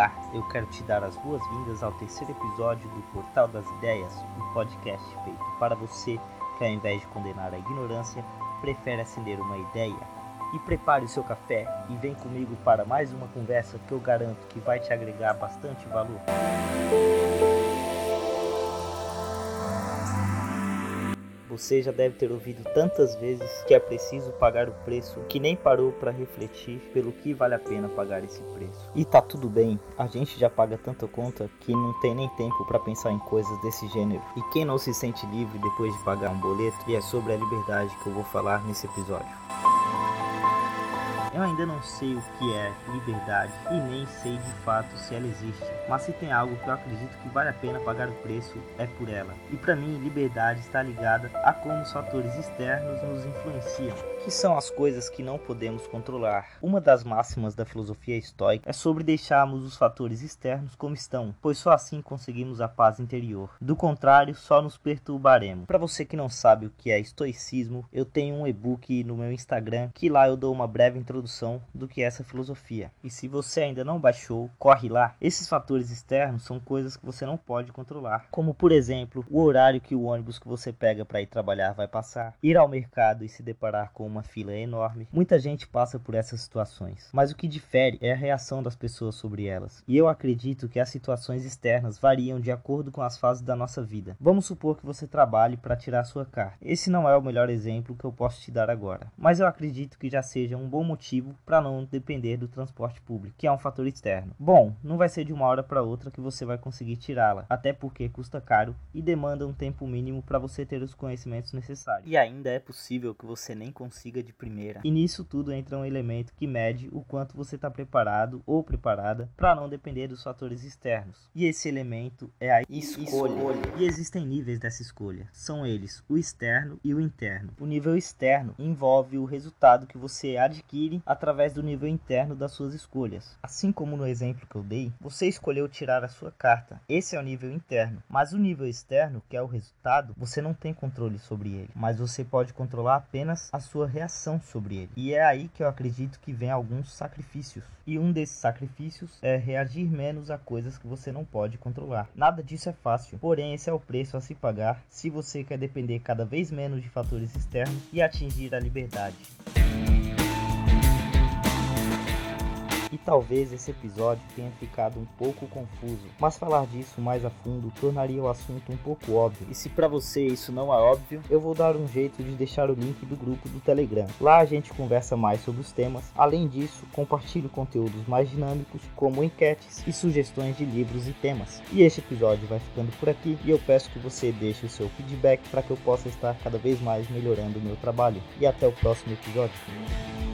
Olá, eu quero te dar as boas-vindas ao terceiro episódio do Portal das Ideias, um podcast feito para você que, ao invés de condenar a ignorância, prefere acender uma ideia. E prepare o seu café e vem comigo para mais uma conversa que eu garanto que vai te agregar bastante valor. Você já deve ter ouvido tantas vezes que é preciso pagar o preço que nem parou para refletir pelo que vale a pena pagar esse preço. E tá tudo bem, a gente já paga tanta conta que não tem nem tempo para pensar em coisas desse gênero. E quem não se sente livre depois de pagar um boleto? E é sobre a liberdade que eu vou falar nesse episódio. Eu ainda não sei o que é liberdade e nem sei de fato se ela existe, mas se tem algo que eu acredito que vale a pena pagar o preço é por ela. E para mim, liberdade está ligada a como os fatores externos nos influenciam, que são as coisas que não podemos controlar. Uma das máximas da filosofia estoica é sobre deixarmos os fatores externos como estão, pois só assim conseguimos a paz interior. Do contrário, só nos perturbaremos. Para você que não sabe o que é estoicismo, eu tenho um e-book no meu Instagram que lá eu dou uma breve introdução do que é essa filosofia. E se você ainda não baixou, corre lá. Esses fatores externos são coisas que você não pode controlar, como por exemplo, o horário que o ônibus que você pega para ir trabalhar vai passar, ir ao mercado e se deparar com uma fila enorme. Muita gente passa por essas situações, mas o que difere é a reação das pessoas sobre elas. E eu acredito que as situações externas variam de acordo com as fases da nossa vida. Vamos supor que você trabalhe para tirar sua carta. Esse não é o melhor exemplo que eu posso te dar agora, mas eu acredito que já seja um bom motivo para não depender do transporte público, que é um fator externo. Bom, não vai ser de uma hora para outra que você vai conseguir tirá-la, até porque custa caro e demanda um tempo mínimo para você ter os conhecimentos necessários. E ainda é possível que você nem consiga de primeira. E nisso tudo entra um elemento que mede o quanto você está preparado ou preparada para não depender dos fatores externos. E esse elemento é a escolha. escolha. E existem níveis dessa escolha. São eles o externo e o interno. O nível externo envolve o resultado que você adquire através do nível interno das suas escolhas. Assim como no exemplo que eu dei, você escolheu tirar a sua carta. Esse é o nível interno. Mas o nível externo, que é o resultado, você não tem controle sobre ele, mas você pode controlar apenas a sua reação sobre ele. E é aí que eu acredito que vem alguns sacrifícios. E um desses sacrifícios é reagir menos a coisas que você não pode controlar. Nada disso é fácil, porém esse é o preço a se pagar se você quer depender cada vez menos de fatores externos e atingir a liberdade. Talvez esse episódio tenha ficado um pouco confuso, mas falar disso mais a fundo tornaria o assunto um pouco óbvio. E se para você isso não é óbvio, eu vou dar um jeito de deixar o link do grupo do Telegram. Lá a gente conversa mais sobre os temas. Além disso, compartilho conteúdos mais dinâmicos, como enquetes e sugestões de livros e temas. E este episódio vai ficando por aqui e eu peço que você deixe o seu feedback para que eu possa estar cada vez mais melhorando o meu trabalho. E até o próximo episódio.